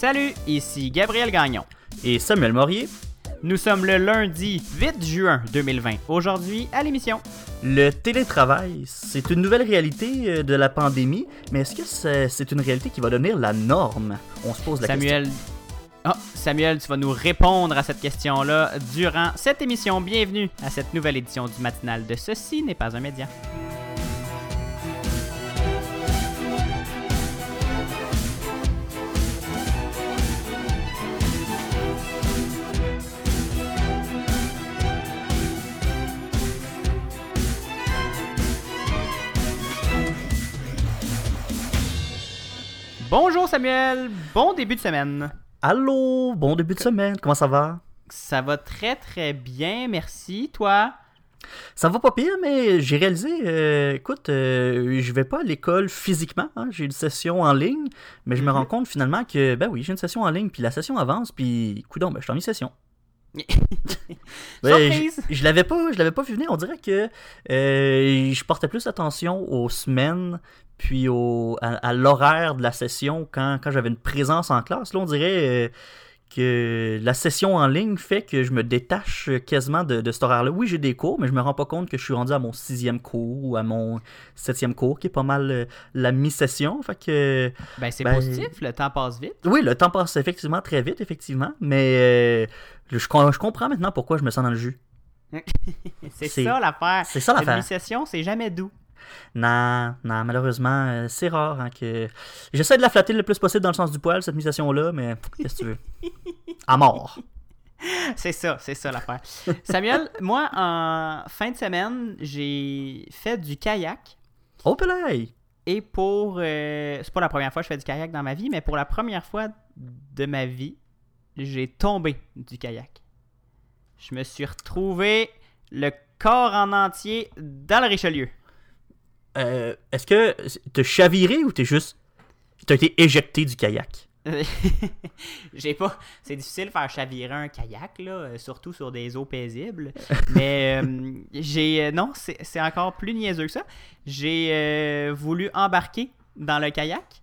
Salut, ici Gabriel Gagnon. Et Samuel Morier. Nous sommes le lundi 8 juin 2020. Aujourd'hui, à l'émission. Le télétravail, c'est une nouvelle réalité euh, de la pandémie, mais est-ce que c'est une réalité qui va devenir la norme? On se pose la Samuel. question. Ah, Samuel, tu vas nous répondre à cette question-là durant cette émission. Bienvenue à cette nouvelle édition du matinal de Ceci n'est pas un média. Bonjour Samuel, bon début de semaine. Allô, bon début de semaine, comment ça va? Ça va très très bien, merci. Toi? Ça va pas pire, mais j'ai réalisé, euh, écoute, euh, je vais pas à l'école physiquement, hein, j'ai une session en ligne, mais je me Mhm. rends compte finalement que, ben oui, j'ai une session en ligne, puis la session avance, puis, coudon, ben je suis en mi-session. Ouais, Surprise! je, je l'avais pas, je l'avais pas vu venir. On dirait que euh, je portais plus attention aux semaines, puis au, à, à l'horaire de la session quand, quand j'avais une présence en classe. Là, on dirait euh, que la session en ligne fait que je me détache quasiment de, de cet horaire-là. Oui, j'ai des cours, mais je me rends pas compte que je suis rendu à mon sixième cours ou à mon septième cours, qui est pas mal euh, la mi-session. Fait que Ben c'est Ben- positif, le temps passe vite. oui, le temps passe effectivement très vite, effectivement, mais je, je comprends maintenant pourquoi je me sens dans le jus. C'est ça l'affaire. C'est ça Une l'affaire. session c'est jamais doux. Non, non, malheureusement, euh, c'est rare hein, que. J'essaie de la flatter le plus possible dans le sens du poil, cette mission-là, mais qu'est-ce que tu veux? À mort. C'est ça, c'est ça l'affaire. Samuel, moi, en fin de semaine, j'ai fait du kayak. Oh, pelay! Et pour. euh, c'est pas la première fois que je fais du kayak dans ma vie, mais pour la première fois de ma vie, j'ai tombé du kayak. Je me suis retrouvé le corps en entier dans le Richelieu. Euh, Est-ce que t'as chaviré ou t'es juste. T'as été éjecté du kayak? j'ai pas. C'est difficile de faire chavirer un kayak, là, euh, surtout sur des eaux paisibles. Mais euh, j'ai. non, c'est c'est encore plus niaiseux que ça. J'ai euh, voulu embarquer dans le kayak.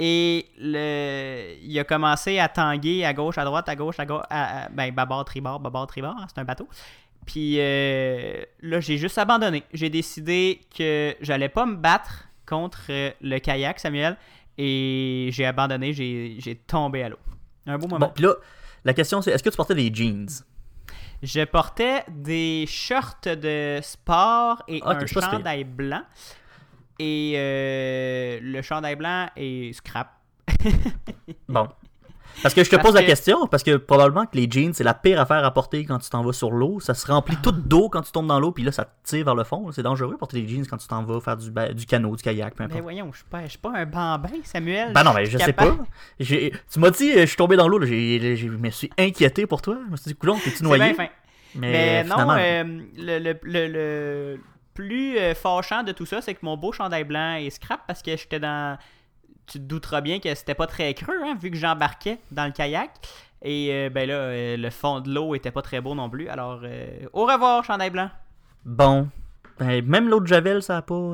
Et le, il a commencé à tanguer à gauche, à droite, à gauche, à gauche, à, à- ben, babord, tribord, babord, tribord, hein, c'est un bateau. Puis euh, là, j'ai juste abandonné. J'ai décidé que j'allais pas me battre contre euh, le kayak, Samuel, et j'ai abandonné, j'ai tombé à l'eau. Un beau moment. Bon, pis là, la question c'est est-ce que tu portais des jeans? Je portais des shorts de sport et Ok, un chandail blanc. Et euh, le chandail blanc est scrap. Bon. Parce que je te Parce pose la que- question, parce que probablement que les jeans, c'est la pire affaire à porter quand tu t'en vas sur l'eau. Ça se remplit tout d'eau quand tu tombes dans l'eau, puis là, ça te tire vers le fond. C'est dangereux porter des jeans quand tu t'en vas faire du, ba- du canot, du kayak, peu Mais importe. voyons, je suis pas, je suis pas un bambin, Samuel. Ben non, mais je suis sais pas. Tu m'as dit, euh, je suis tombé dans l'eau, je me suis inquiété pour toi. Je me suis dit, coulon, t'es-tu noyé? Mais, Mais non, finalement, euh, le, le- le- le plus euh, fâchant de tout ça, c'est que mon beau chandail blanc est scrap parce que j'étais dans. Tu te douteras bien que c'était pas très creux, hein, vu que j'embarquais dans le kayak. Et euh, ben là, euh, le fond de l'eau était pas très beau non plus. Alors, euh, au revoir, chandail blanc. Bon. Ben, même l'autre Javel, ça a pas.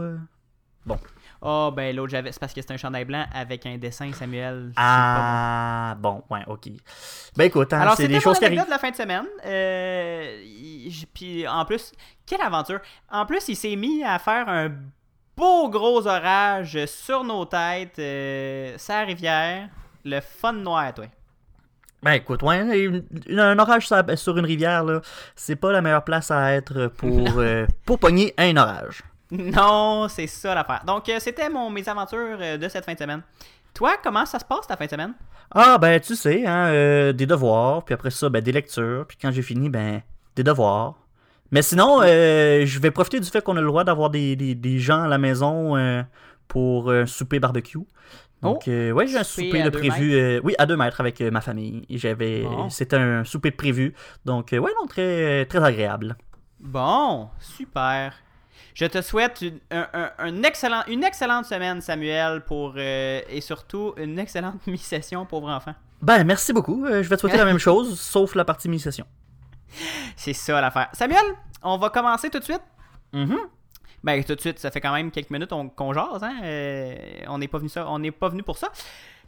Euh, Oh, ben l'autre, j'avais. C'est parce que c'est un chandail blanc avec un dessin, Samuel. Ah, bon, ouais, ok. Ben écoute, hein, Alors, c'est des choses qui arrivent. de la fin de semaine. Euh, il- Puis en plus, quelle aventure. En plus, il s'est mis à faire un beau gros orage sur nos têtes, euh, sa rivière. Le fun noir, toi. Ben écoute, ouais, une- une- un orage sur, une rivière, là, c'est pas la meilleure place à être pour, euh, pour pogner un orage. Non, c'est ça l'affaire. Donc, euh, c'était mon mes aventures euh, de cette fin de semaine. Toi, comment ça se passe ta fin de semaine? Ah, ben tu sais, hein, euh, des devoirs, puis après ça, ben des lectures, puis quand j'ai fini, ben des devoirs. Mais sinon, euh, je vais profiter du fait qu'on a le droit d'avoir des, des, des gens à la maison euh, pour un souper barbecue. Donc, euh, ouais, j'ai un souper de prévu. euh, oui, à deux mètres avec euh, ma famille. J'avais, Bon. c'était un souper de prévu. Donc, ouais, non, très, très agréable. Bon, super. Je te souhaite une, un- un- un excellent, une excellente semaine, Samuel, pour euh, et surtout une excellente mi-session, pauvre enfant. Ben, merci beaucoup. Euh, je vais te souhaiter la même chose, sauf la partie mi-session. C'est ça l'affaire. Samuel, on va commencer tout de suite? Mhm. Ben tout de suite, ça fait quand même quelques minutes on- qu'on jase, hein. euh, on n'est pas venu ça, on n'est pas venu pour ça.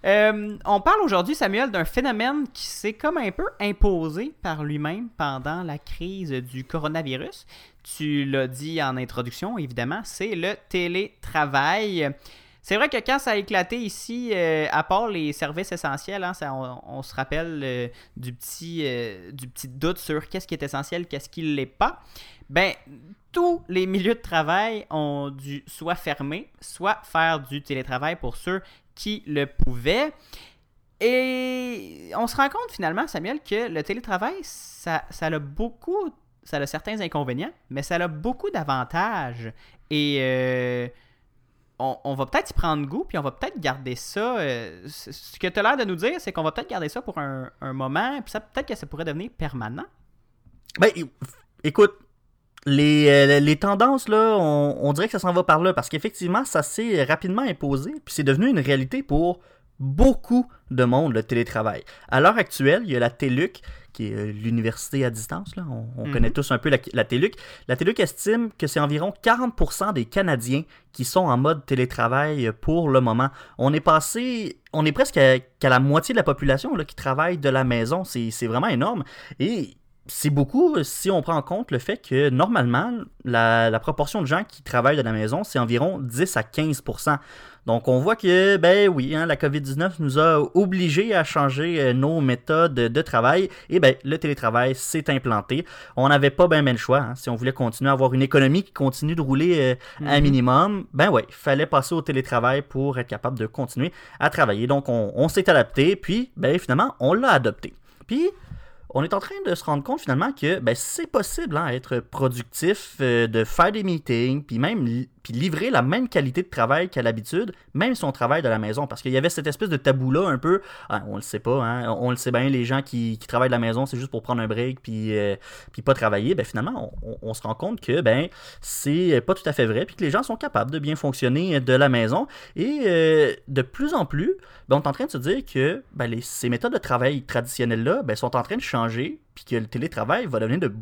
Euh, on parle aujourd'hui, Samuel, d'un phénomène qui s'est comme un peu imposé par lui-même pendant la crise du coronavirus. Tu l'as dit en introduction, évidemment, c'est le télétravail. C'est vrai que quand ça a éclaté ici, euh, à part les services essentiels, hein, on, se rappelle euh, du, petit, du petit doute sur qu'est-ce qui est essentiel, qu'est-ce qui ne l'est pas. Ben, tous les milieux de travail ont dû soit fermer, soit faire du télétravail pour ceux qui le pouvaient. Et on se rend compte finalement, Samuel, que le télétravail, ça, ça a beaucoup, ça a certains inconvénients, mais ça a beaucoup d'avantages. Et on, va peut-être y prendre goût, puis on va peut-être garder ça. Euh, ce que tu as l'air de nous dire, c'est qu'on va peut-être garder ça pour un, moment, puis ça peut-être que ça pourrait devenir permanent. Ben, écoute, les, euh, les tendances, là, on, dirait que ça s'en va par là, parce qu'effectivement, ça s'est rapidement imposé, puis c'est devenu une réalité pour beaucoup de monde, le télétravail. À l'heure actuelle, il y a la TELUC, qui est euh, l'université à distance. Là. On, mhm. connaît tous un peu la, la, TELUC. La TELUC estime que c'est environ 40% des Canadiens qui sont en mode télétravail pour le moment. On est passé, on est presque qu'à la moitié de la population là, qui travaille de la maison. C'est vraiment énorme. Et c'est beaucoup si on prend en compte le fait que normalement, la, la proportion de gens qui travaillent de la maison, c'est environ 10 à 15% donc on voit que, ben oui, hein, la COVID-19 nous a obligés à changer euh, nos méthodes de travail. Et ben le télétravail s'est implanté. On n'avait pas bien ben le choix. Hein. Si on voulait continuer à avoir une économie qui continue de rouler euh, un mhm. minimum, ben ouais, il fallait passer au télétravail pour être capable de continuer à travailler. Donc on, on s'est adapté, puis ben finalement on l'a adopté. Puis on est en train de se rendre compte finalement que ben, c'est possible hein, être productif, euh, de faire des meetings, puis même puis livrer la même qualité de travail qu'à l'habitude, même si on travaille de la maison. Parce qu'il y avait cette espèce de tabou-là un peu, ah, on le sait pas, hein, on le sait bien, les gens qui, travaillent de la maison, c'est juste pour prendre un break puis, euh, puis pas travailler. Ben, finalement, on, se rend compte que ben, c'est pas tout à fait vrai, puis que les gens sont capables de bien fonctionner de la maison. Et euh, de plus en plus, ben, on est en train de se dire que ben, les, ces méthodes de travail traditionnelles-là ben, sont en train de changer, puis que le télétravail va devenir de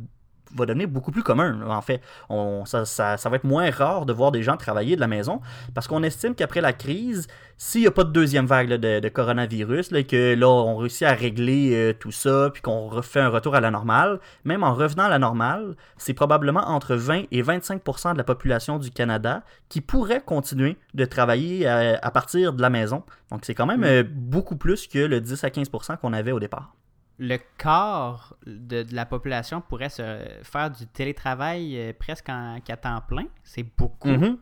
va devenir beaucoup plus commun. En fait, on, ça, ça, va être moins rare de voir des gens travailler de la maison parce qu'on estime qu'après la crise, s'il n'y a pas de deuxième vague de, coronavirus, que là, on réussit à régler euh, tout ça, puis qu'on refait un retour à la normale, même en revenant à la normale, c'est probablement entre 20 et 25% de la population du Canada qui pourrait continuer de travailler à, partir de la maison. Donc, c'est quand même euh, beaucoup plus que le 10 à 15% qu'on avait au départ le corps de, la population pourrait se faire du télétravail euh, presque en, qu'à temps plein. C'est beaucoup. Mm-hmm.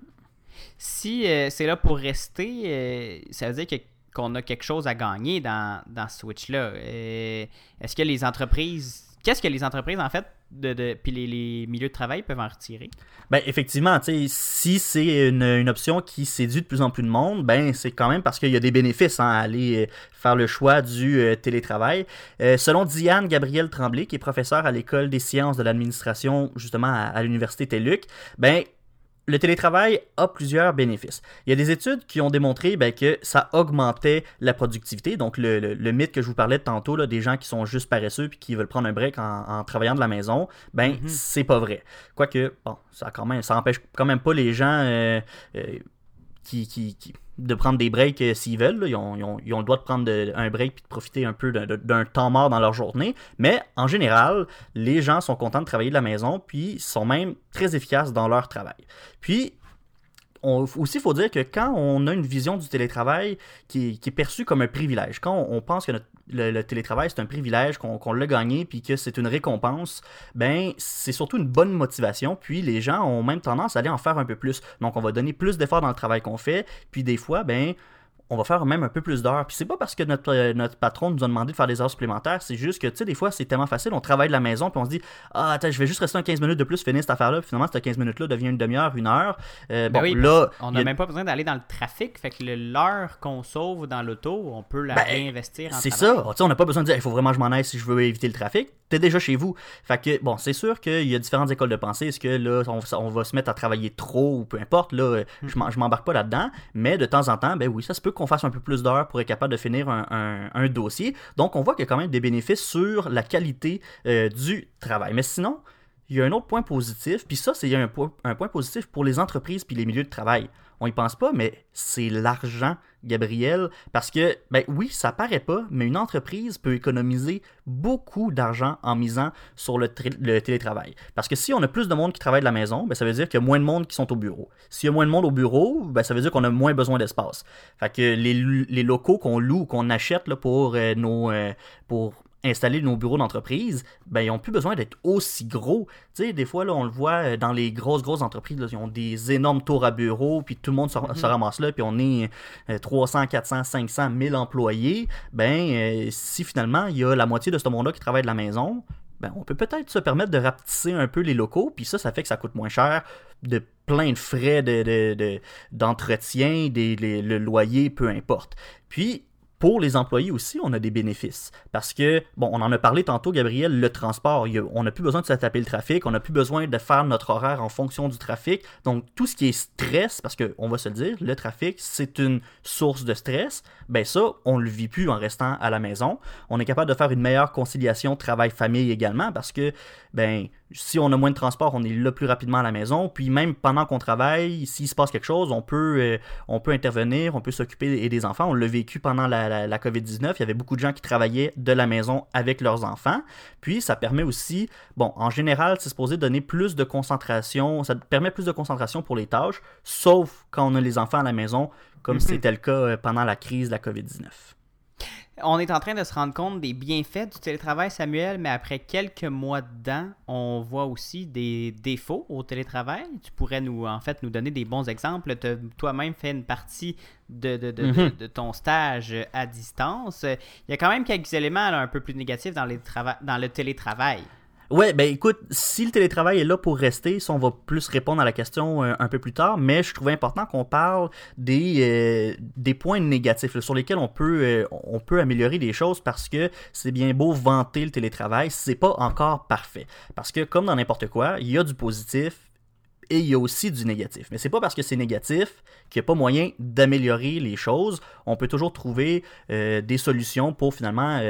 Si euh, c'est là pour rester, euh, ça veut dire qu'on a quelque chose à gagner dans, dans ce switch-là. est-ce que les entreprises qu'est-ce que les entreprises, en fait, puis les, milieux de travail peuvent en retirer? Ben, effectivement, si c'est une, option qui séduit de plus en plus de monde, ben, c'est quand même parce qu'il y a des bénéfices hein, à aller euh, faire le choix du euh, télétravail. Euh, selon Diane Gabriel Tremblay, qui est professeure à l'École des sciences de l'administration, justement à, à l'Université TELUC, ben, le télétravail a plusieurs bénéfices. Il y a des études qui ont démontré ben, que ça augmentait la productivité. Donc, le, mythe que je vous parlais de tantôt, là, des gens qui sont juste paresseux et qui veulent prendre un break en, travaillant de la maison, ben, mhm. c'est pas vrai. Quoique, bon, ça, quand même, ça empêche quand même pas les gens euh, euh, de prendre des breaks euh, s'ils veulent. Ils, ont, le droit de prendre un break et de profiter un peu d'un temps mort dans leur journée. Mais en général, les gens sont contents de travailler de la maison, puis sont même très efficaces dans leur travail. Puis, aussi, il faut dire que quand on a une vision du télétravail qui, est perçue comme un privilège, quand on, pense que le, télétravail c'est un privilège, qu'on l'a gagné, puis que c'est une récompense, ben c'est surtout une bonne motivation. Puis les gens ont même tendance à aller en faire un peu plus. Donc on va donner plus d'efforts dans le travail qu'on fait. Puis des fois, ben on va faire même un peu plus d'heures. Puis c'est pas parce que notre, euh, notre patron nous a demandé de faire des heures supplémentaires, c'est juste que, tu sais, des fois, c'est tellement facile, on travaille de la maison, puis on se dit, ah, attends, je vais juste rester un 15 minutes de plus, finir cette affaire-là, puis finalement, cette 15 minutes-là devient une demi-heure, une heure. Euh, ben bon, là. On n'a même pas besoin d'aller dans le trafic, fait que l'heure qu'on sauve dans l'auto, on peut la ben, réinvestir en C'est ça, tu sais, on n'a pas besoin de dire, il faut vraiment que je m'en aille si je veux éviter le trafic. T'es déjà chez vous. Fait que, bon, c'est sûr qu'il y a différentes écoles de pensée. Est-ce que là, on, va se mettre à travailler trop ou peu importe, là, hmm. je m'embarque pas là-dedans. Mais de temps en temps, ben oui, ça se peut qu'on fasse un peu plus d'heures pour être capable de finir un, dossier. Donc, on voit qu'il y a quand même des bénéfices sur la qualité euh, du travail. Mais sinon, il y a un autre point positif, puis ça, c'est un, un point positif pour les entreprises puis les milieux de travail. On y pense pas, mais c'est l'argent, Gabriel, parce que, ben oui, ça paraît pas, mais une entreprise peut économiser beaucoup d'argent en misant sur le, télétravail. Parce que si on a plus de monde qui travaille de la maison, ben ça veut dire qu'il y a moins de monde qui sont au bureau. S'il y a moins de monde au bureau, ben ça veut dire qu'on a moins besoin d'espace. Fait que les, locaux qu'on loue, qu'on achète pour euh, nos... Euh, pour installer nos bureaux d'entreprise, ben, ils n'ont plus besoin d'être aussi gros. Tu sais, des fois, là, on le voit euh, dans les grosses, grosses entreprises, là, ils ont des énormes tours à bureaux, puis tout le monde se, mm-hmm. ramasse là, puis on est 300, 400, 500, 1000 employés. Ben, euh, si finalement, il y a la moitié de ce monde-là qui travaille de la maison, ben, on peut peut-être se permettre de rapetisser un peu les locaux, puis ça, ça fait que ça coûte moins cher de plein de frais d'entretien, de, le loyer, peu importe. Puis, pour les employés aussi, on a des bénéfices. Parce que, bon, on en a parlé tantôt, Gabriel, le transport, on n'a plus besoin de se taper le trafic, on n'a plus besoin de faire notre horaire en fonction du trafic. Donc, tout ce qui est stress, parce qu'on va se le dire, le trafic, c'est une source de stress, ben ça, on ne le vit plus en restant à la maison. On est capable de faire une meilleure conciliation travail-famille également, parce que, ben, si on a moins de transport, on est là plus rapidement à la maison. Puis même pendant qu'on travaille, s'il se passe quelque chose, on peut, euh, on peut intervenir, on peut s'occuper des enfants. On l'a vécu pendant la, la, COVID-19. Il y avait beaucoup de gens qui travaillaient de la maison avec leurs enfants. Puis ça permet aussi, bon, en général, c'est supposé donner plus de concentration. Ça permet plus de concentration pour les tâches, sauf quand on a les enfants à la maison, comme mhm. c'était le cas euh, pendant la crise de la COVID-19 on est en train de se rendre compte des bienfaits du télétravail, Samuel, mais après quelques mois dedans, on voit aussi des défauts au télétravail. Tu pourrais nous, en fait, nous donner des bons exemples. Tu as toi-même fait une partie de, mhm. de, ton stage à distance. Il y a quand même quelques éléments un peu plus négatifs dans, les dans le télétravail. Ouais, ben écoute, si le télétravail est là pour rester, ça, on va plus répondre à la question euh, un peu plus tard, mais je trouvais important qu'on parle des, euh, des points négatifs sur lesquels on peut, euh, on peut améliorer les choses parce que c'est bien beau vanter le télétravail, c'est pas encore parfait. Parce que comme dans n'importe quoi, il y a du positif, et il y a aussi du négatif. Mais c'est pas parce que c'est négatif qu'il n'y a pas moyen d'améliorer les choses. On peut toujours trouver des solutions pour finalement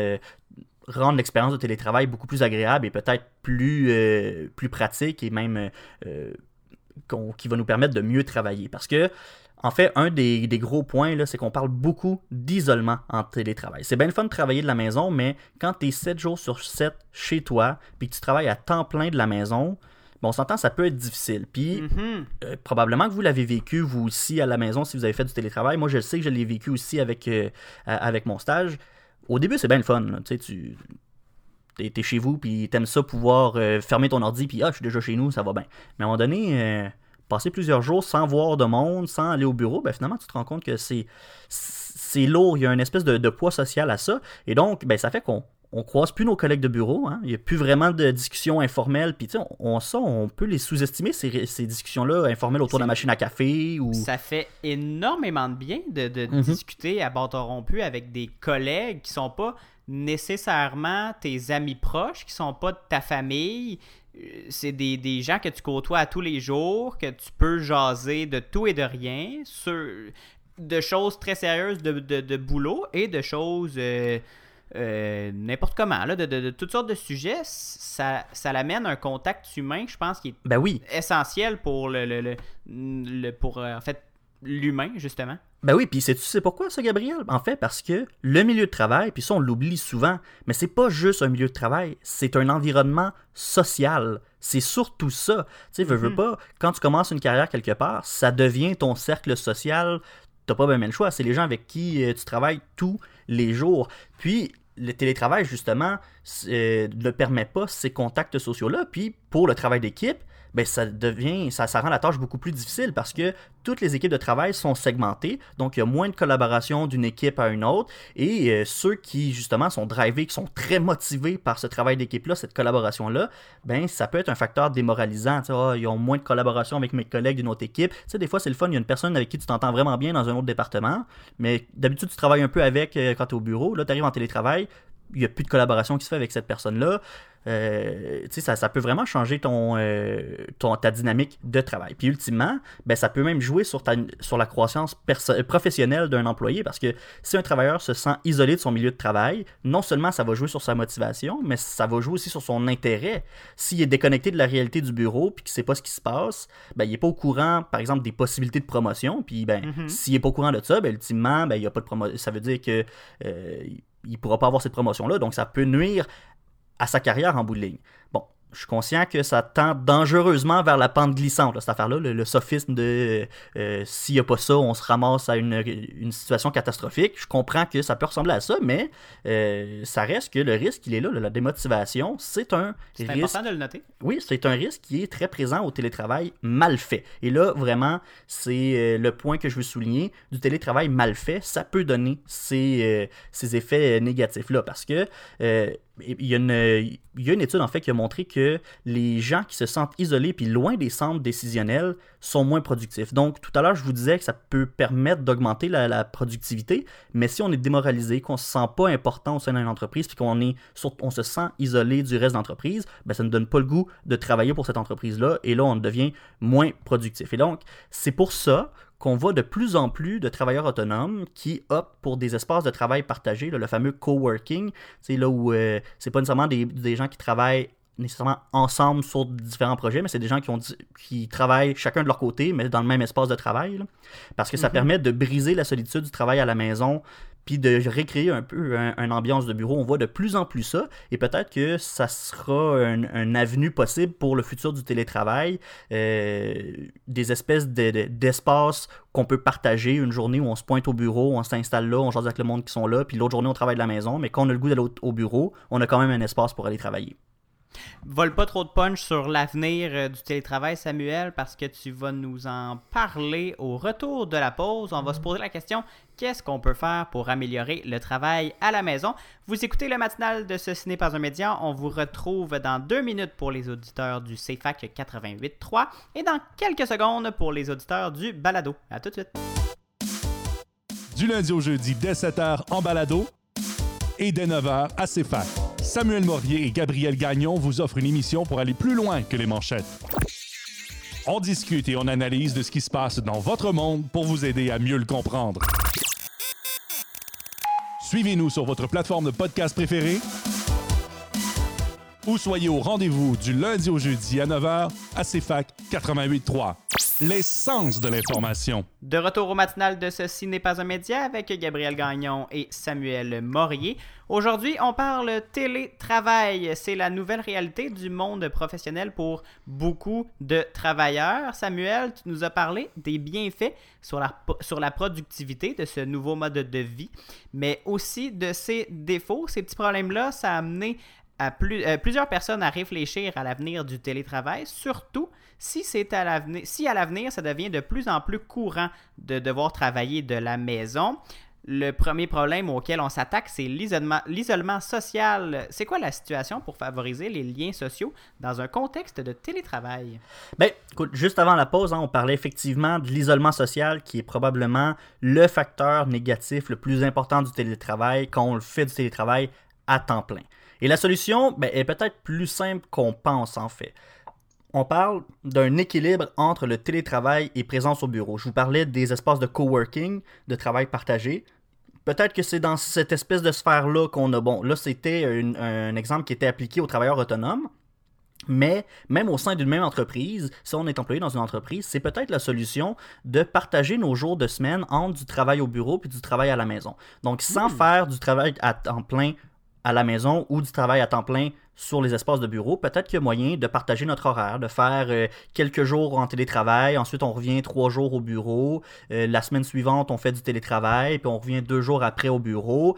rendre l'expérience de télétravail beaucoup plus agréable et peut-être plus, euh, plus pratique et même euh, qui va nous permettre de mieux travailler. Parce que, en fait, un des, gros points, c'est qu'on parle beaucoup d'isolement en télétravail. C'est bien le fun de travailler de la maison, mais quand tu es 7 jours sur 7 chez toi, puis que tu travailles à temps plein de la maison, bon, on s'entend, ça peut être difficile. Puis, mm-hmm. euh, probablement que vous l'avez vécu, vous aussi, à la maison, si vous avez fait du télétravail. Moi, je sais que je l'ai vécu aussi avec, avec mon stage. Au début, c'est bien le fun. Tu sais, tu es, chez vous, puis t'aimes ça pouvoir euh, fermer ton ordi, puis ah, je suis déjà chez nous, ça va bien. Mais à un moment donné, euh, passer plusieurs jours sans voir de monde, sans aller au bureau, ben finalement, tu te rends compte que c'est lourd, il y a une espèce de, poids social à ça. Et donc, ben, ça fait qu'on on croise plus nos collègues de bureau. Hein. Il n'y a plus vraiment de discussions informelles. Puis, on, on, ça, on peut les sous-estimer, ces, ces discussions-là informelles autour de la machine à café. Ou... Ça fait énormément de bien de, de mhm. discuter à bâton rompu avec des collègues qui sont pas nécessairement tes amis proches, qui sont pas de ta famille. Euh, c'est des, des, gens que tu côtoies à tous les jours, que tu peux jaser de tout et de rien, sur, de choses très sérieuses de, de, de boulot et de choses... Euh, euh, n'importe comment, là, de, toutes sortes de sujets, ça, ça l'amène un contact humain, je pense, qui est ben oui. essentiel pour le, le, pour euh, en fait l'humain, justement. Ben oui, puis tu sais pourquoi ça, Gabriel? En fait, parce que le milieu de travail, puis ça on l'oublie souvent, mais c'est pas juste un milieu de travail, c'est un environnement social. C'est surtout ça. Tu sais, veux, veux mm-hmm. pas, quand tu commences une carrière quelque part, ça devient ton cercle social. T'as pas même le choix. C'est les gens avec qui euh, tu travailles tous les jours. Puis, le télétravail, justement, euh, ne permet pas ces contacts sociaux-là. Puis, pour le travail d'équipe, ben, ça devient, ça, rend la tâche beaucoup plus difficile parce que toutes les équipes de travail sont segmentées, donc il y a moins de collaboration d'une équipe à une autre, et euh, ceux qui justement sont drivés, qui sont très motivés par ce travail d'équipe-là, cette collaboration-là, ben ça peut être un facteur démoralisant. Oh, ils ont moins de collaboration avec mes collègues d'une autre équipe. sais des fois c'est le fun, il y a une personne avec qui tu t'entends vraiment bien dans un autre département, mais d'habitude tu travailles un peu avec euh, quand tu es au bureau, là tu arrives en télétravail, il n'y a plus de collaboration qui se fait avec cette personne-là. Euh, ça, ça peut vraiment changer ton, euh, ton, ta dynamique de travail. Puis ultimement, ben, ça peut même jouer sur, ta, sur la croissance professionnelle d'un employé parce que si un travailleur se sent isolé de son milieu de travail, non seulement ça va jouer sur sa motivation, mais ça va jouer aussi sur son intérêt. S'il est déconnecté de la réalité du bureau puis qu'il ne sait pas ce qui se passe, ben, il n'est pas au courant, par exemple, des possibilités de promotion. Puis ben, mm-hmm. s'il n'est pas au courant de ça, ben, ultimement, ben, il y a pas de promotion. Ça veut dire que. Euh, il pourra pas avoir cette promotion-là, donc ça peut nuire à sa carrière en bout de ligne. Bon, je suis conscient que ça tend dangereusement vers la pente glissante, cette affaire-là, le, sophisme de euh, s'il n'y a pas ça, on se ramasse à une, situation catastrophique. Je comprends que ça peut ressembler à ça, mais euh, ça reste que le risque, il est là, la démotivation, c'est un C'est important de le noter. Oui, c'est un risque qui est très présent au télétravail mal fait. Et là, vraiment, c'est euh, le point que je veux souligner, du télétravail mal fait, ça peut donner ces, ces effets négatifs-là, parce que il y, a une, étude en fait qui a montré que les gens qui se sentent isolés puis loin des centres décisionnels sont moins productifs. Donc tout à l'heure je vous disais que ça peut permettre d'augmenter la, productivité, mais si on est démoralisé, qu'on se sent pas important au sein d'une entreprise puis qu'on on se sent isolé du reste d'entreprise, ben ça ne donne pas le goût de travailler pour cette entreprise là et là on devient moins productif. Et donc c'est pour ça qu'on voit de plus en plus de travailleurs autonomes qui optent pour des espaces de travail partagés, le fameux coworking, c'est là où euh, c'est pas nécessairement des, gens qui travaillent nécessairement ensemble sur différents projets, mais c'est des gens qui, ont, qui travaillent chacun de leur côté, mais dans le même espace de travail. parce que ça mm-hmm. permet de briser la solitude du travail à la maison, puis de recréer un peu une ambiance de bureau. On voit de plus en plus ça, et peut-être que ça sera un, avenue possible pour le futur du télétravail, euh, des espèces d'espaces qu'on peut partager, une journée où on se pointe au bureau, on s'installe là, on jase avec le monde qui sont là, puis l'autre journée on travaille de la maison, mais quand on a le goût d'aller au bureau, on a quand même un espace pour aller travailler. Vole pas trop de punch sur l'avenir euh, du télétravail, Samuel, parce que tu vas nous en parler au retour de la pause. On va se poser la question qu'est-ce qu'on peut faire pour améliorer le travail à la maison? Vous écoutez le matinal de ce ciné pas un média. On vous retrouve dans deux minutes pour les auditeurs du CFAC 88.3 et dans quelques secondes pour les auditeurs du Balado. À tout de suite. Du lundi au jeudi, dès 7h en Balado et dès 9h à CFAC. Samuel Morier et Gabriel Gagnon vous offrent une émission pour aller plus loin que les manchettes. On discute et on analyse de ce qui se passe dans votre monde pour vous aider à mieux le comprendre. Suivez-nous sur votre plateforme de podcast préférée ou soyez au rendez-vous du lundi au jeudi à 9h à CFAC 88.3 l'essence de l'information. De retour au matinal de Ceci n'est pas un média avec Gabriel Gagnon et Samuel Morier. Aujourd'hui, on parle télétravail. C'est la nouvelle réalité du monde professionnel pour beaucoup de travailleurs. Samuel, tu nous as parlé des bienfaits sur la, sur la productivité de ce nouveau mode de vie, mais aussi de ses défauts. Ces petits problèmes-là, ça a amené à euh, plusieurs personnes à réfléchir à l'avenir du télétravail, surtout si c'est à l'avenir, si à l'avenir ça devient de plus en plus courant de devoir travailler de la maison, le premier problème auquel on s'attaque, c'est l'isolement social. C'est quoi la situation pour favoriser les liens sociaux dans un contexte de télétravail? Ben, écoute, juste avant la pause, hein, on parlait effectivement de l'isolement social qui est probablement le facteur négatif le plus important du télétravail quand on le fait du télétravail à temps plein. Et la solution ben, est peut-être plus simple qu'on pense en fait on parle d'un équilibre entre le télétravail et présence au bureau. Je vous parlais des espaces de coworking, de travail partagé. Peut-être que c'est dans cette espèce de sphère-là qu'on a. Bon, là, c'était un exemple qui était appliqué aux travailleurs autonomes. Mais même au sein d'une même entreprise, si on est employé dans une entreprise, c'est peut-être la solution de partager nos jours de semaine entre du travail au bureau puis du travail à la maison. Donc, sans hmm. faire du travail à temps plein à la maison ou du travail à temps plein sur les espaces de bureau, peut-être qu'il y a moyen de partager notre horaire, de faire euh, quelques jours en télétravail, ensuite on revient trois jours au bureau, euh, la semaine suivante on fait du télétravail, puis on revient deux jours après au bureau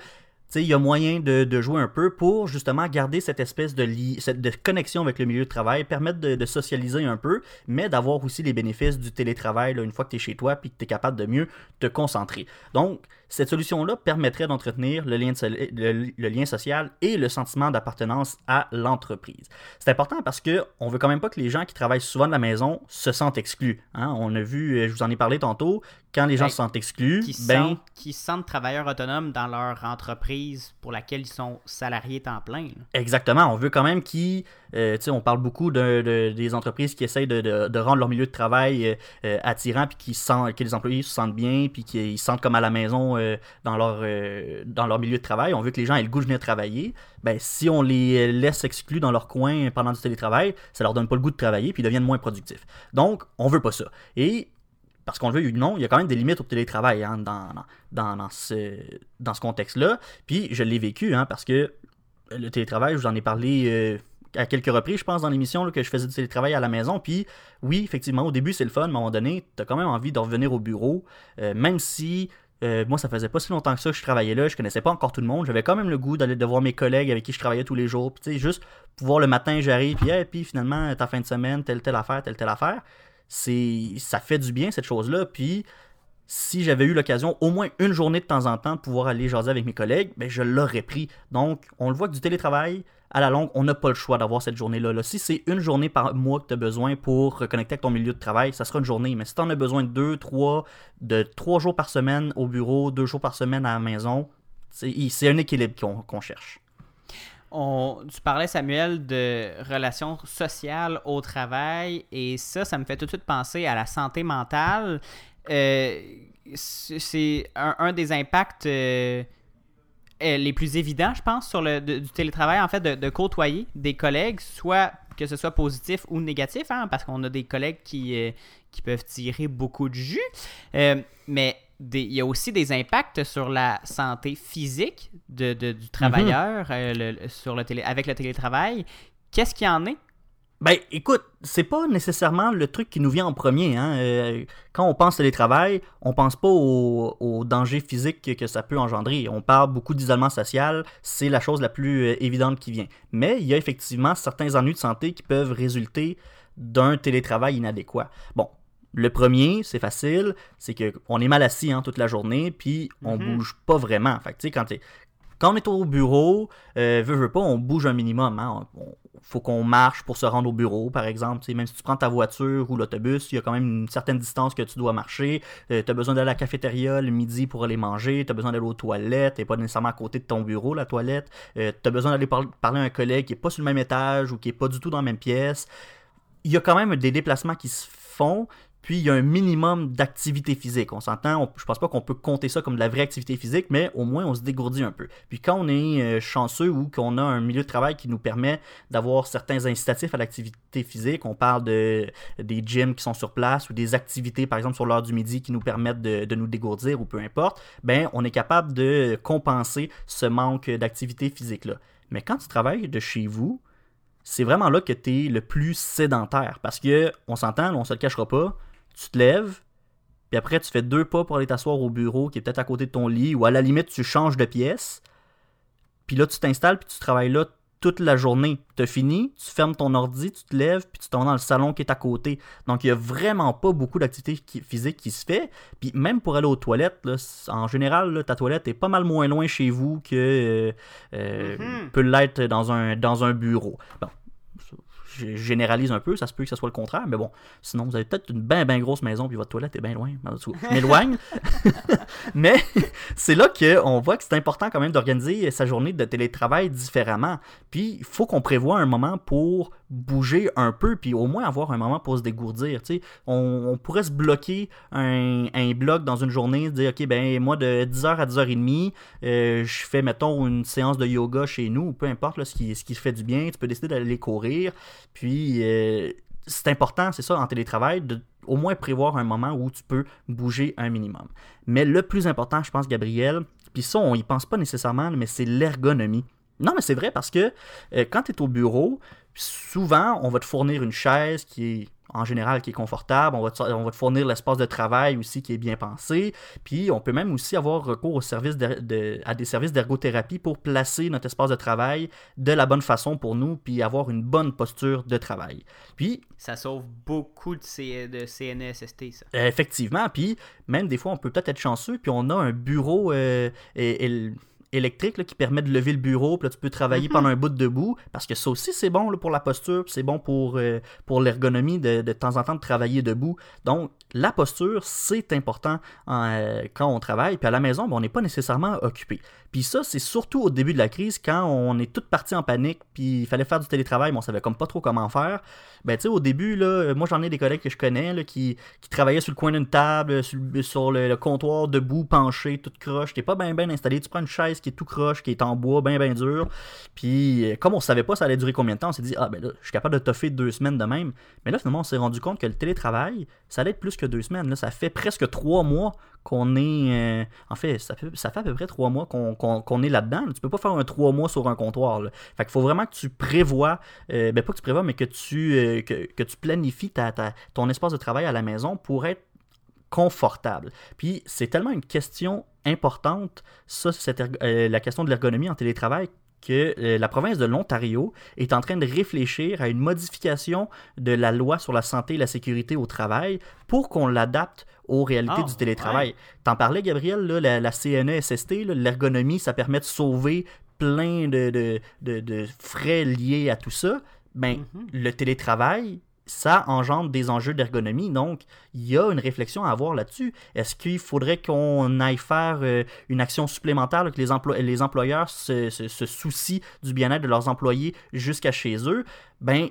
il y a moyen de, jouer un peu pour justement garder cette espèce de, de connexion avec le milieu de travail, permettre de, socialiser un peu, mais d'avoir aussi les bénéfices du télétravail une fois que tu es chez toi et que tu es capable de mieux te concentrer. Donc, cette solution-là permettrait d'entretenir le lien, le, lien social et le sentiment d'appartenance à l'entreprise. C'est important parce que on veut quand même pas que les gens qui travaillent souvent de la maison se sentent exclus. Hein. On a vu, euh, je vous en ai parlé tantôt, quand les gens ben, se sentent exclus, qui, ben, qui sentent travailleurs autonomes dans leur entreprise pour laquelle ils sont salariés temps plein. Exactement. On veut quand même qu'ils. Euh, on parle beaucoup de, de- des entreprises qui essayent de, rendre leur milieu de travail euh, euh, attirant, puis qui sentent, que les employés se sentent bien, puis qu'ils se sentent comme à la maison euh, dans, leur, dans leur milieu de travail. On veut que les gens aient le goût de venir travailler. Ben, si on les laisse exclus dans leur coin pendant du télétravail, ça leur donne pas le goût de travailler, puis ils deviennent moins productifs. Donc, on veut pas ça. Et parce qu'on le veut ou il y a quand même des limites au télétravail hein, dans, dans, ce, contexte-là. Puis je l'ai vécu, hein, parce que le télétravail, je vous en ai parlé euh, à quelques reprises, je pense, dans l'émission, que je faisais du télétravail à la maison. Puis oui, effectivement, au début, c'est le fun, mais à un moment donné, tu as quand même envie de revenir au bureau, euh, même si. euh, moi, ça faisait pas si longtemps que ça que je travaillais là, je connaissais pas encore tout le monde. J'avais quand même le goût d'aller de voir mes collègues avec qui je travaillais tous les jours. Puis, tu sais, juste pouvoir le matin, j'arrive, puis, hey, puis finalement, ta fin de semaine, telle, telle affaire, telle, telle affaire. C'est, ça fait du bien, cette chose-là. Puis, si j'avais eu l'occasion, au moins une journée de temps en temps, de pouvoir aller jaser avec mes collègues, ben, je l'aurais pris. Donc, on le voit que du télétravail, à la longue, on n'a pas le choix d'avoir cette journée-là. là. Si c'est une journée par mois que tu as besoin pour reconnecter avec ton milieu de travail, ça sera une journée. Mais si tu en as besoin de deux, trois, de trois jours par semaine au bureau, deux jours par semaine à la maison, c'est un équilibre qu'on cherche. On, tu parlais, Samuel, de relations sociales au travail, et ça, ça me fait tout de suite penser à la santé mentale. Euh, c'est un, des impacts euh, euh, les plus évidents, je pense, sur le du télétravail, en fait, de, côtoyer des collègues, soit que ce soit positif ou négatif, hein, parce qu'on a des collègues qui, qui peuvent tirer beaucoup de jus. Mais des- il y a aussi des impacts sur la santé physique de, de- du travailleur euh, le- sur le télé, avec le télétravail. Qu'est-ce qu'il y en est? Ben, écoute, c'est pas nécessairement le truc qui nous vient en premier. Hein. Euh, quand on pense télétravail, on pense pas au, au danger physique que, que ça peut engendrer. On parle beaucoup d'isolement social, c'est la chose la plus euh, évidente qui vient. Mais il y a effectivement certains ennuis de santé qui peuvent résulter d'un télétravail inadéquat. Bon, le premier, c'est facile, c'est qu'on est mal assis hein, toute la journée, puis on Mhm. bouge pas vraiment. Fait que, quand, on est au bureau, euh, veut, veut pas, on bouge un minimum. Hein. On- faut qu'on marche pour se rendre au bureau, par exemple. Même si tu prends ta voiture ou l'autobus, il y a quand même une certaine distance que tu dois marcher. tu as besoin d'aller à la cafétéria le midi pour aller manger. Tu as besoin d'aller aux toilettes. Tu pas nécessairement à côté de ton bureau, la toilette. tu as besoin d'aller par- parler à un collègue qui n'est pas sur le même étage ou qui n'est pas du tout dans la même pièce. Il y a quand même des déplacements qui se font. Puis il y a un minimum d'activité physique. On s'entend, je pense pas qu'on peut compter ça comme de la vraie activité physique, mais au moins on se dégourdit un peu. Puis quand on est euh, chanceux ou qu'on a un milieu de travail qui nous permet d'avoir certains incitatifs à l'activité physique, on parle de, des gyms qui sont sur place ou des activités, par exemple sur l'heure du midi, qui nous permettent de, de nous dégourdir ou peu importe, ben on est capable de compenser ce manque d'activité physique-là. Mais quand tu travailles de chez vous, c'est vraiment là que tu es le plus sédentaire. Parce que, on s'entend, on se le cachera pas, tu te lèves, puis après tu fais deux pas pour aller t'asseoir au bureau qui est peut-être à côté de ton lit, ou à la limite tu changes de pièce, puis là tu t'installes, puis tu travailles là toute la journée. Tu as fini, tu fermes ton ordi, tu te lèves, puis tu t'en vas dans le salon qui est à côté. Donc il y a vraiment pas beaucoup d'activité physique qui se fait. Puis même pour aller aux toilettes, là, en général, là, ta toilette est pas mal moins loin chez vous que euh, euh, Mhm. peut l'être dans un, dans un bureau. Bon, je généralise un peu, ça se peut que ce soit le contraire, mais bon, sinon vous avez peut-être une bien bien grosse maison puis votre toilette est bien loin. Je m'éloigne. mais c'est là qu'on voit que c'est important quand même d'organiser sa journée de télétravail différemment. Puis il faut qu'on prévoit un moment pour bouger un peu, puis au moins avoir un moment pour se dégourdir. On, on pourrait se bloquer un, bloc dans une journée, dire, OK, ben moi de 10h à 10h30, euh, je fais, mettons, une séance de yoga chez nous, ou peu importe là, ce, qui, ce qui fait du bien, tu peux décider d'aller courir. Puis euh, c'est important, c'est ça, en télétravail, de au moins prévoir un moment où tu peux bouger un minimum. Mais le plus important, je pense, Gabriel, puis ça, on y pense pas nécessairement, mais c'est l'ergonomie. Non, mais c'est vrai parce que euh, quand tu es au bureau, souvent, on va te fournir une chaise qui est en général qui est confortable, on va te, on va te fournir l'espace de travail aussi qui est bien pensé, puis on peut même aussi avoir recours au service de- de- à des services d'ergothérapie pour placer notre espace de travail de la bonne façon pour nous, puis avoir une bonne posture de travail. Puis Ça sauve beaucoup de, C- de CNESST, ça. Effectivement, puis même des fois, on peut peut-être être chanceux, puis on a un bureau euh, é- électrique là, qui permet de lever le bureau, puis là, tu peux travailler pendant un bout de debout, parce que ça aussi, c'est bon là, pour la posture, puis c'est bon pour, euh, pour l'ergonomie de, de temps en temps de travailler debout. Donc, la posture, c'est important euh, quand on travaille, puis à la maison, ben, on n'est pas nécessairement occupé. Puis ça, c'est surtout au début de la crise, quand on est toute partie en panique, puis il fallait faire du télétravail, mais on savait comme pas trop comment faire. Ben, tu sais, au début, là, moi, j'en ai des collègues que je connais là, qui, qui travaillaient sur le coin d'une table, sur, sur le, comptoir, debout, penché, toute croche. T'es pas bien bien installé. Tu prends une chaise qui est tout croche, qui est en bois, bien bien dur. Puis, euh, comme on savait pas ça allait durer combien de temps, on s'est dit, ah, ben là, je suis capable de toffer deux semaines de même. Mais là, finalement, on s'est rendu compte que le télétravail, ça allait être plus que deux semaines. Là, ça fait presque trois mois qu'on est. Euh, en fait ça, fait, ça fait à peu près trois mois qu'on est là-dedans. Tu peux pas faire un trois mois sur un comptoir. Là. Fait qu'il faut vraiment que tu prévois, euh, ben pas que tu prévois, mais que tu, euh, que, tu planifies ta, ton espace de travail à la maison pour être confortable. Puis c'est tellement une question importante, ça, la question de l'ergonomie en télétravail, que la province de l'Ontario est en train de réfléchir à une modification de la loi sur la santé et la sécurité au travail pour qu'on l'adapte aux réalités Ah, du télétravail. T'en parlais, Gabriel, là, la, la CNESST, l'ergonomie, ça permet de sauver plein de, de, de- de frais liés à tout ça. Ben, Mhm. le télétravail, ça engendre des enjeux d'ergonomie. Donc, il y a une réflexion à avoir là-dessus. Est-ce qu'il faudrait qu'on aille faire euh, une action supplémentaire, que les, emplo- les employeurs se, soucient du bien-être de leurs employés jusqu'à chez eux? Ben,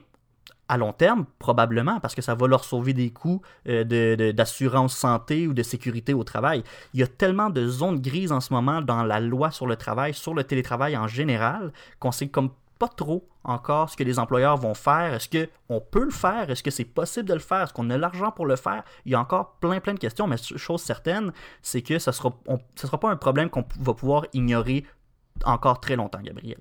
à long terme, probablement, parce que ça va leur sauver des coûts euh, d'assurance santé ou de sécurité au travail. Il y a tellement de zones grises en ce moment dans la loi sur le travail, sur le télétravail en général, qu'on sait comme pas trop encore ce que les employeurs vont faire. Est-ce qu'on peut le faire? Est-ce que c'est possible de le faire? Est-ce qu'on a l'argent pour le faire? Il y a encore plein, plein de questions, mais chose certaine, c'est que ce ne sera, sera pas un problème qu'on va pouvoir ignorer encore très longtemps, Gabriel.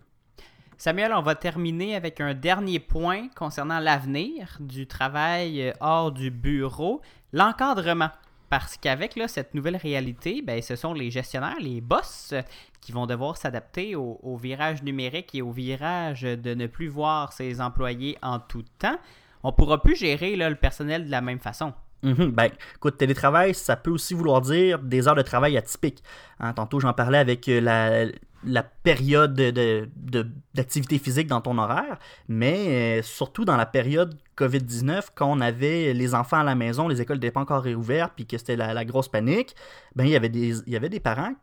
Samuel, on va terminer avec un dernier point concernant l'avenir du travail euh, hors du bureau, l'encadrement. Parce qu'avec cette nouvelle réalité, ben, ce sont les gestionnaires, les boss, euh, qui vont devoir s'adapter au, virage numérique et au virage de ne plus voir ses employés en tout temps. On ne pourra plus gérer le personnel de la même façon. Mhm. Ben, écoute, télétravail, ça peut aussi vouloir dire des heures de travail atypiques. Hein, tantôt, j'en parlais avec euh, la, période de- de- d'activité physique dans ton horaire, mais euh, surtout dans la période COVID-19, quand on avait les enfants à la maison, les écoles n'étaient pas encore réouvertes, puis que c'était la, grosse panique, ben, il y avait des, parents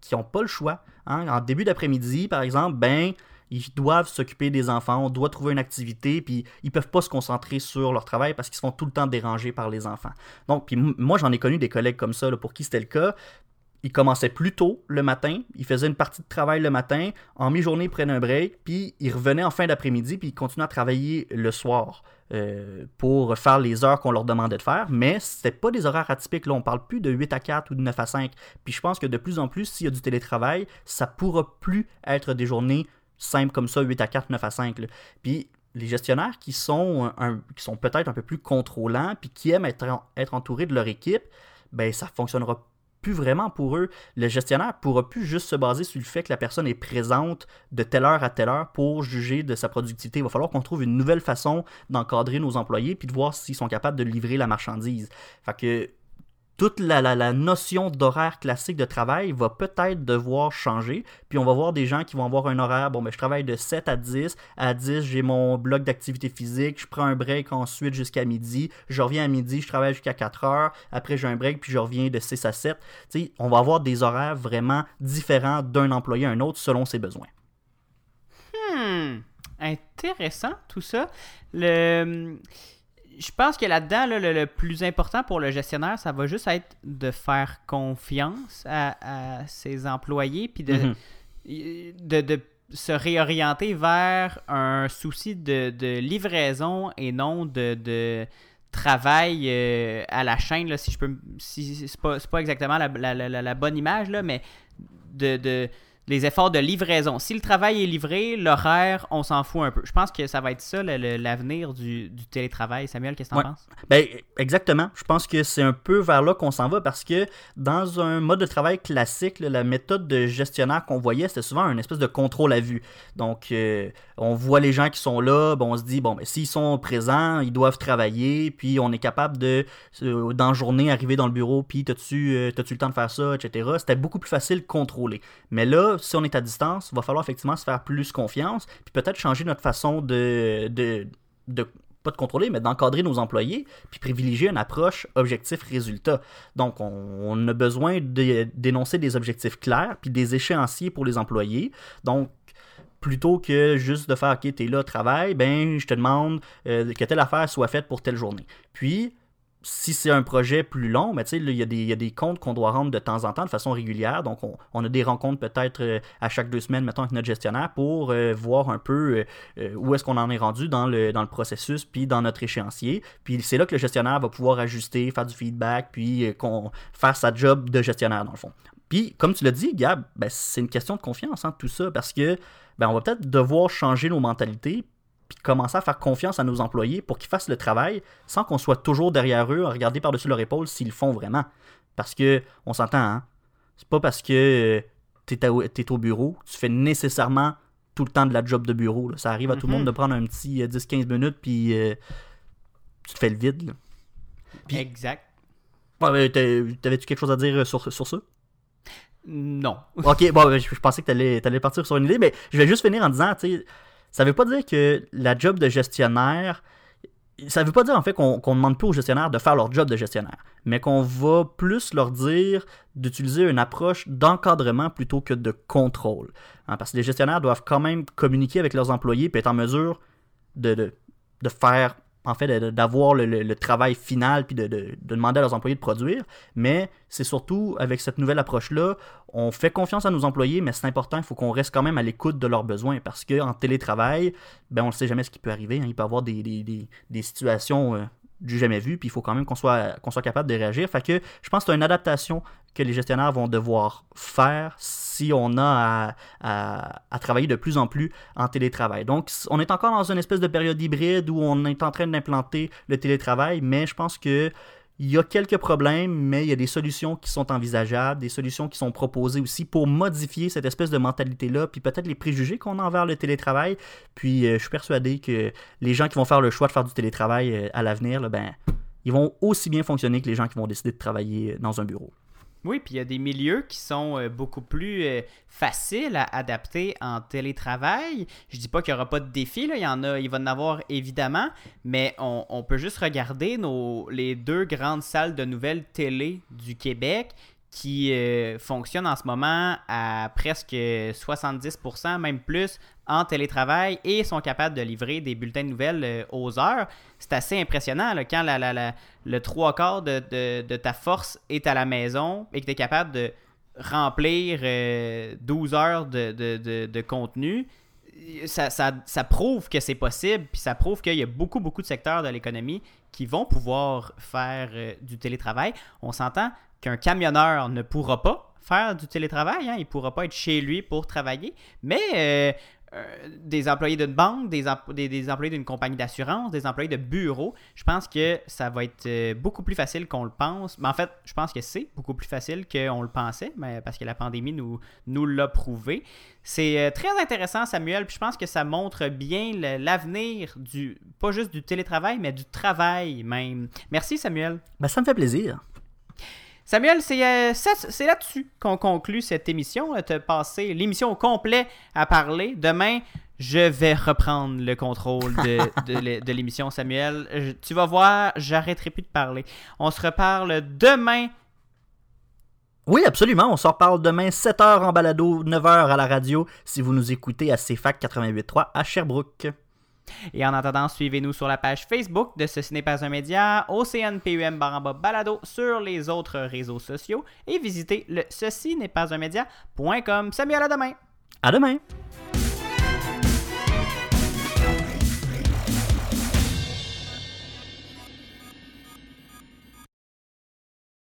qui n'ont pas le choix. hein. En début d'après-midi, par exemple, ben, ils doivent s'occuper des enfants, on doit trouver une activité, puis ils peuvent pas se concentrer sur leur travail parce qu'ils se font tout le temps déranger par les enfants. Donc, moi, j'en ai connu des collègues comme ça, pour qui c'était le cas. Ils commençaient plus tôt le matin, ils faisaient une partie de travail le matin, en mi-journée, ils prenaient un break, puis ils revenaient en fin d'après-midi, puis ils continuaient à travailler le soir euh, pour faire les heures qu'on leur demandait de faire. Mais c'était pas des horaires atypiques, là, on parle plus de 8 à 4 ou de 9 à 5. Puis je pense que de plus en plus, s'il y a du télétravail, ça pourra plus être des journées simples comme ça, 8 à 4, 9 à 5. là. Puis les gestionnaires qui sont, peut-être un peu plus contrôlants, puis qui aiment être, en- être entourés de leur équipe, ben ça fonctionnera plus vraiment pour eux. Le gestionnaire pourra plus juste se baser sur le fait que la personne est présente de telle heure à telle heure pour juger de sa productivité. Il va falloir qu'on trouve une nouvelle façon d'encadrer nos employés puis de voir s'ils sont capables de livrer la marchandise. Fait que toute la, la- notion d'horaire classique de travail va peut-être devoir changer. Puis on va voir des gens qui vont avoir un horaire, bon, ben, je travaille de 7 à 10. À 10, j'ai mon bloc d'activité physique. Je prends un break ensuite jusqu'à midi. Je reviens à midi, je travaille jusqu'à 4 heures. Après, j'ai un break, puis je reviens de 6 à 7. Tu sais, on va avoir des horaires vraiment différents d'un employé à un autre selon ses besoins. Hmm, intéressant tout ça. Je pense que là-dedans, là, le, le plus important pour le gestionnaire, ça va juste être de faire confiance à, à ses employés, puis de, Mhm. de, de se réorienter vers un souci de, de livraison et non de, de travail euh, à la chaîne, là, si je peux. Si, c'est pas, c'est pas exactement la, la- la- la- la bonne image, là, mais de, de- les efforts de livraison. Si le travail est livré, l'horaire, on s'en fout un peu. Je pense que ça va être ça l'avenir du, du télétravail. Samuel, qu'est-ce que tu Ouais. penses? Ben, exactement. Je pense que c'est un peu vers là qu'on s'en va parce que dans un mode de travail classique, là, la méthode de gestionnaire qu'on voyait, c'était souvent un espèce de contrôle à vue. Donc, euh, on voit les gens qui sont là, ben, on se dit, bon, ben, s'ils sont présents, ils doivent travailler, puis on est capable de, euh, dans la journée, arriver dans le bureau, puis t'as-tu euh, t'as-tu le temps de faire ça, etc. C'était beaucoup plus facile de contrôler. Mais là, si on est à distance, il va falloir effectivement se faire plus confiance, puis peut-être changer notre façon de, de, de pas de contrôler, mais d'encadrer nos employés, puis privilégier une approche objectif-résultat. Donc, on, a besoin de- d'énoncer des objectifs clairs, puis des échéanciers pour les employés. Donc, plutôt que juste de faire OK, t'es là, travail, ben je te demande euh, que telle affaire soit faite pour telle journée. Puis, si c'est un projet plus long, là, il y, a des- y a des comptes qu'on doit rendre de temps en temps de façon régulière. Donc, on, a des rencontres peut-être euh, à chaque deux semaines, mettons, avec notre gestionnaire pour euh, voir un peu euh, où est-ce qu'on en est rendu dans le, processus, puis dans notre échéancier. Puis, c'est là que le gestionnaire va pouvoir ajuster, faire du feedback, puis qu'on, faire sa job de gestionnaire, dans le fond. Puis, comme tu l'as dit, Gab, ben, c'est une question de confiance, hein, tout ça, parce que ben, on va peut-être devoir changer nos mentalités, puis commencer à faire confiance à nos employés pour qu'ils fassent le travail sans qu'on soit toujours derrière eux à regarder par-dessus leur épaule s'ils le font vraiment. Parce que, on s'entend, hein, c'est pas parce que tu es, au bureau, tu fais nécessairement tout le temps de la job de bureau. là. Ça arrive à tout le Mhm. monde de prendre un petit euh, 10-15 minutes, puis euh, tu te fais le vide. là. Exact. Ouais, t'as- T'avais-tu quelque chose à dire euh, sur, sur ça? Non. Ok, bon, ben, je, je pensais que t'allais allais partir sur une idée, mais je vais juste finir en disant, tu sais, ça veut pas dire que la job de gestionnaire, ça veut pas dire en fait qu'on qu'on demande plus aux gestionnaires de faire leur job de gestionnaire, mais qu'on va plus leur dire d'utiliser une approche d'encadrement plutôt que de contrôle. Hein, parce que les gestionnaires doivent quand même communiquer avec leurs employés et être en mesure de, de faire, en fait, d'avoir le, travail final puis de, de- de demander à leurs employés de produire. Mais c'est surtout avec cette nouvelle approche-là, on fait confiance à nos employés, mais c'est important, il faut qu'on reste quand même à l'écoute de leurs besoins parce qu'en télétravail, ben, on ne sait jamais ce qui peut arriver. hein. Il peut y avoir des situations euh, du jamais vu, puis il faut quand même qu'on soit, soit capable de réagir. Fait que je pense que c'est une adaptation que les gestionnaires vont devoir faire si on a à travailler de plus en plus en télétravail. Donc, on est encore dans une espèce de période hybride où on est en train d'implanter le télétravail, mais je pense que il y a quelques problèmes, mais il y a des solutions qui sont envisageables, des solutions qui sont proposées aussi pour modifier cette espèce de mentalité-là, puis peut-être les préjugés qu'on a envers le télétravail. Puis euh, je suis persuadé que les gens qui vont faire le choix de faire du télétravail euh, à l'avenir, ben, ils vont aussi bien fonctionner que les gens qui vont décider de travailler euh, dans un bureau. Oui, puis il y a des milieux qui sont euh, beaucoup plus euh, faciles à adapter en télétravail. Je dis pas qu'il n'y aura pas de défis, là. il y en a, il va en avoir évidemment, mais on, peut juste regarder les deux grandes salles de nouvelles télé du Québec qui euh, fonctionnent en ce moment à presque 70%, même plus, en télétravail et sont capables de livrer des bulletins de nouvelles euh, aux heures. C'est assez impressionnant quand le trois quarts de, ta force est à la maison et que tu es capable de remplir euh, 12 heures de, contenu. Ça, ça- ça prouve que c'est possible, puis ça prouve qu'il y a beaucoup, beaucoup de secteurs de l'économie qui vont pouvoir faire euh, du télétravail. On s'entend qu'un camionneur ne pourra pas faire du télétravail, hein, il ne pourra pas être chez lui pour travailler, mais euh, euh, des employés d'une banque, des, em- des- des employés d'une compagnie d'assurance, des employés de bureau, je pense que ça va être euh, beaucoup plus facile qu'on le pense. Mais en fait, je pense que c'est beaucoup plus facile qu'on le pensait, mais parce que la pandémie nous, l'a prouvé. C'est très intéressant, Samuel, puis je pense que ça montre bien l'avenir du, pas juste du télétravail, mais du travail même. Merci, Samuel. Ben, ça me fait plaisir. Samuel, c'est euh, c'est là-dessus qu'on conclut cette émission. Tu as passé l'émission au complet à parler. Demain, je vais reprendre le contrôle de, de l'é- de l'émission, Samuel. Je- tu vas voir, j'arrêterai plus de parler. On se reparle demain. Oui, absolument. On se reparle demain, 7h en balado, 9h à la radio, si vous nous écoutez à CFAC 88.3 à Sherbrooke. Et en attendant, suivez-nous sur la page Facebook de Ceci n'est pas un média, au CNPUM Baramba Balado sur les autres réseaux sociaux et visitez le ceci n'est pas un média.com. Samuel, à demain! À demain!